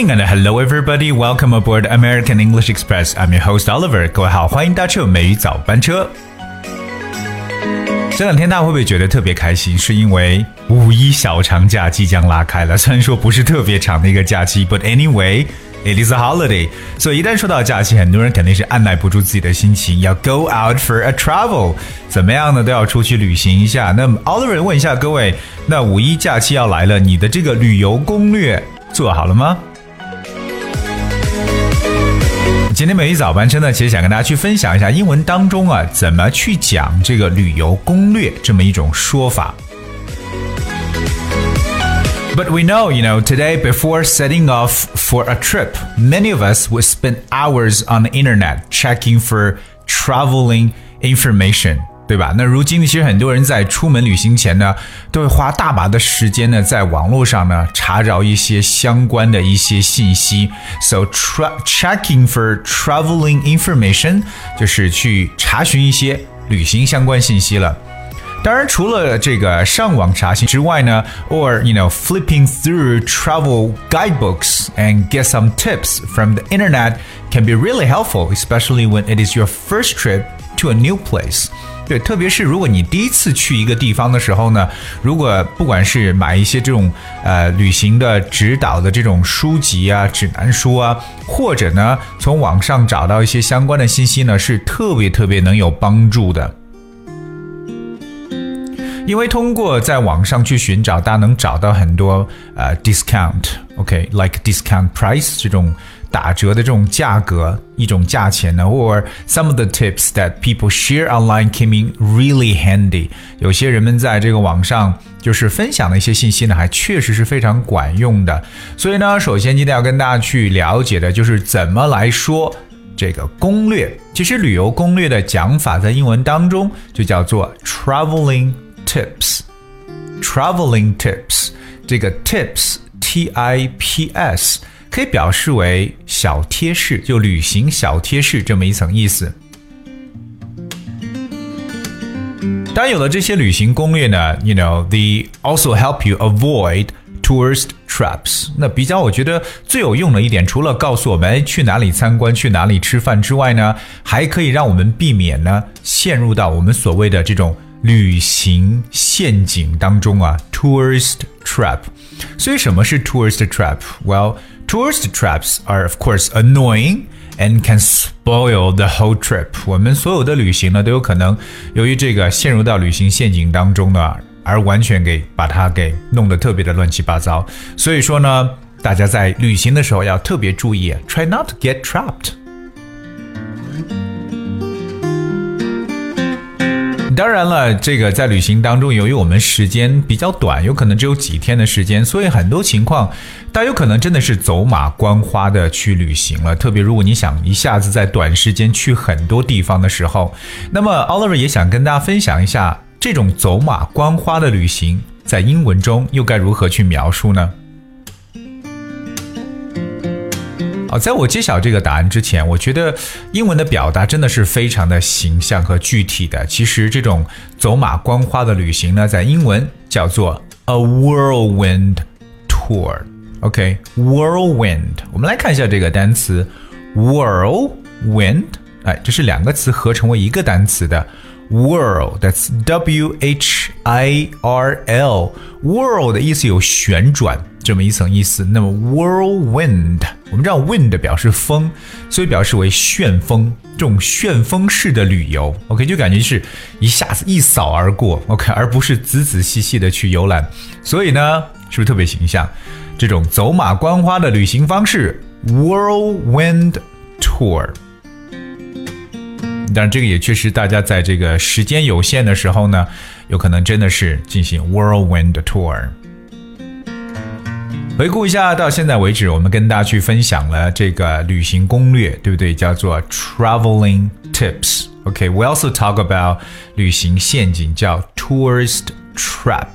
Hello everybody. Welcome aboard American English Express. I'm your host Oliver. 各位好，欢迎搭乘美语早班车。这两天大家会不会觉得特别开心？是因为五一小长假即将拉开了。虽然说不是特别长的一个假期，but anyway。It is a holiday，所以一旦说到假期，很多人肯定是按耐不住自己的心情，要 go out for a travel，怎么样呢？都要出去旅行一下。那么，Oliver 问一下各位，那五一假期要来了，你的这个旅游攻略做好了吗？今天美语早班车呢，其实想跟大家去分享一下英文当中啊，怎么去讲这个旅游攻略这么一种说法。But we know, you know, today before setting off for a trip, many of us would spend hours on the internet checking for traveling information. 对吧？那如今呢，其实很多人在出门旅行前呢，都会花大把的时间呢，在网络上呢查找一些相关的一些信息。So tra checking for traveling information 就是去查询一些旅行相关信息了。当然，除了这个上网查询之外呢，or you know flipping through travel guidebooks and get some tips from the internet can be really helpful, especially when it is your first trip to a new place. 对，特别是如果你第一次去一个地方的时候呢，如果不管是买一些这种呃旅行的指导的这种书籍啊、指南书啊，或者呢从网上找到一些相关的信息呢，是特别特别能有帮助的。因为通过在网上去寻找，大家能找到很多呃 discount，OK，like discount price 这种打折的这种价格一种价钱呢，or some of the tips that people share online came in really handy。有些人们在这个网上就是分享的一些信息呢，还确实是非常管用的。所以呢，首先今天要跟大家去了解的就是怎么来说这个攻略。其实旅游攻略的讲法在英文当中就叫做 traveling。tips, traveling tips，这个 tips T I P S 可以表示为小贴士，就旅行小贴士这么一层意思。当有了这些旅行攻略呢，you know they also help you avoid tourist traps。那比较我觉得最有用的一点，除了告诉我们去哪里参观、去哪里吃饭之外呢，还可以让我们避免呢陷入到我们所谓的这种。旅行陷阱当中啊，tourist trap。所以什么是 tourist trap？Well, tourist traps are of course annoying and can spoil the whole trip。我们所有的旅行呢，都有可能由于这个陷入到旅行陷阱当中呢，而完全给把它给弄得特别的乱七八糟。所以说呢，大家在旅行的时候要特别注意，try not to get trapped。当然了，这个在旅行当中，由于我们时间比较短，有可能只有几天的时间，所以很多情况，大家有可能真的是走马观花的去旅行了。特别如果你想一下子在短时间去很多地方的时候，那么 Oliver 也想跟大家分享一下，这种走马观花的旅行，在英文中又该如何去描述呢？好，在我揭晓这个答案之前，我觉得英文的表达真的是非常的形象和具体的。其实这种走马观花的旅行呢，在英文叫做 a whirlwind tour。OK，whirlwind，我们来看一下这个单词 whirlwind，哎，这是两个词合成为一个单词的 whirl，that's W H I R L，whirl 的意思有旋转。这么一层意思。那么 whirlwind，我们知道 wind 表示风，所以表示为旋风，这种旋风式的旅游，OK，就感觉是一下子一扫而过，OK，而不是仔仔细细的去游览。所以呢，是不是特别形象？这种走马观花的旅行方式，whirlwind tour。但，这个也确实，大家在这个时间有限的时候呢，有可能真的是进行 whirlwind tour。回顾一下，到现在为止，我们跟大家去分享了这个旅行攻略，对不对？叫做 traveling tips。OK，we also talk about 旅行陷阱，叫 tourist trap。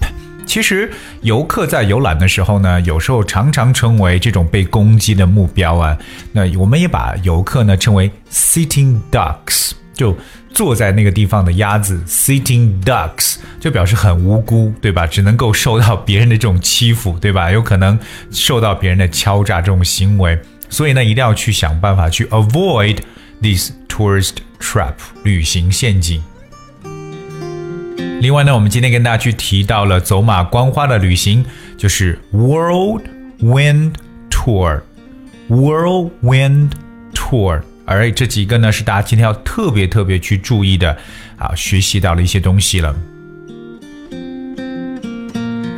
其实游客在游览的时候呢，有时候常常成为这种被攻击的目标啊。那我们也把游客呢称为 sitting ducks。就坐在那个地方的鸭子，sitting ducks 就表示很无辜，对吧？只能够受到别人的这种欺负，对吧？有可能受到别人的敲诈这种行为，所以呢，一定要去想办法去 avoid this tourist trap 旅行陷阱。另外呢，我们今天跟大家去提到了走马观花的旅行，就是 Whirlwind Tour。Whirlwind Tour，而这几个呢是大家今天要特别特别去注意的啊，学习到了一些东西了。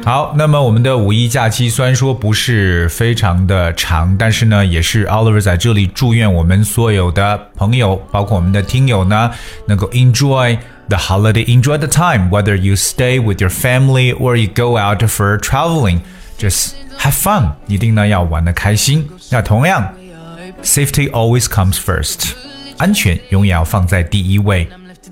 好，那么我们的五一假期虽然说不是非常的长，但是呢，也是 Oliver 在这里祝愿我们所有的朋友，包括我们的听友呢，能够 enjoy the holiday, enjoy the time, whether you stay with your family or you go out for traveling, just have fun，一定呢要玩的开心。那同样 ，safety always comes first，安全永远要放在第一位。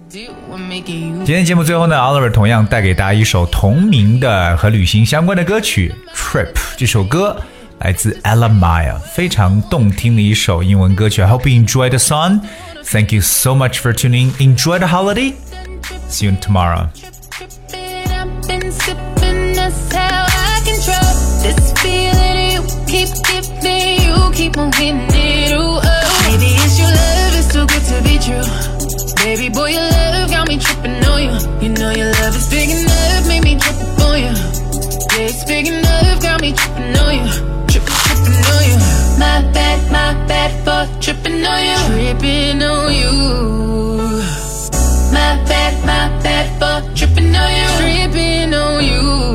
今天节目最后呢，Oliver 同样带给大家一首同名的和旅行相关的歌曲《Trip》。这首歌来自 Ella Maya，非常动听的一首英文歌曲。I hope you enjoy the song. Thank you so much for tuning. Enjoy the holiday. See you tomorrow. Keep dipping, you keep on hitting it, ooh, oh. Maybe it's your love, it's too good to be true. Baby boy, your love got me tripping on you. You know your love is big enough, make me trip on you. Yeah, it's big enough, got me tripping on you. Tripping, tripping on you. My bad, my bad for tripping on you. Tripping on you. My bad, my bad for tripping on you. Tripping on you.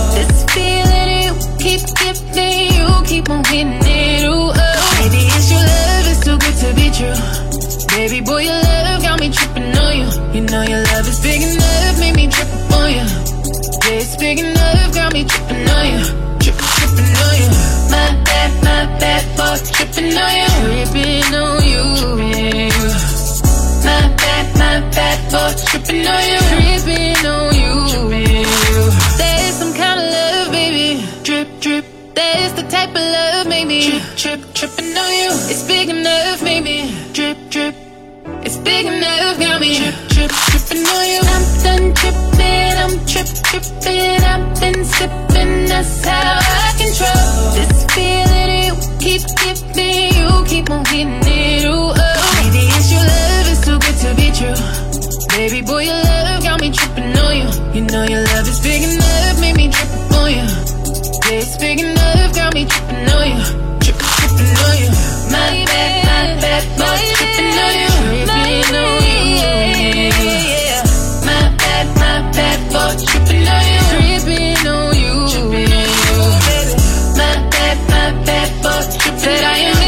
keep on hitting it. Ooh, uh. oh. Maybe it's your love, it's too good to be true. Baby boy, your love got me tripping on you. You know your love is big enough, make me trip on you. Yeah, it's big enough, got me tripping on you. Trip, tripping on you. My bad, my bad for tripping on you. Tripping on you. My bad, my bad for tripping on you. Got me. Trip, trip, tripping on you. I'm done tripping, I'm trip, tripping. I've been sipping, that's how I control this feeling. Keep giving, you keep on hitting it. Oh. It's your love, it's too good to be true. Baby boy, your love got me tripping on you. You know your love is big enough, make me on you. It's big enough, got me tripping on you. Trip, tripping on you. My bad, my bad, for tripping Said I am.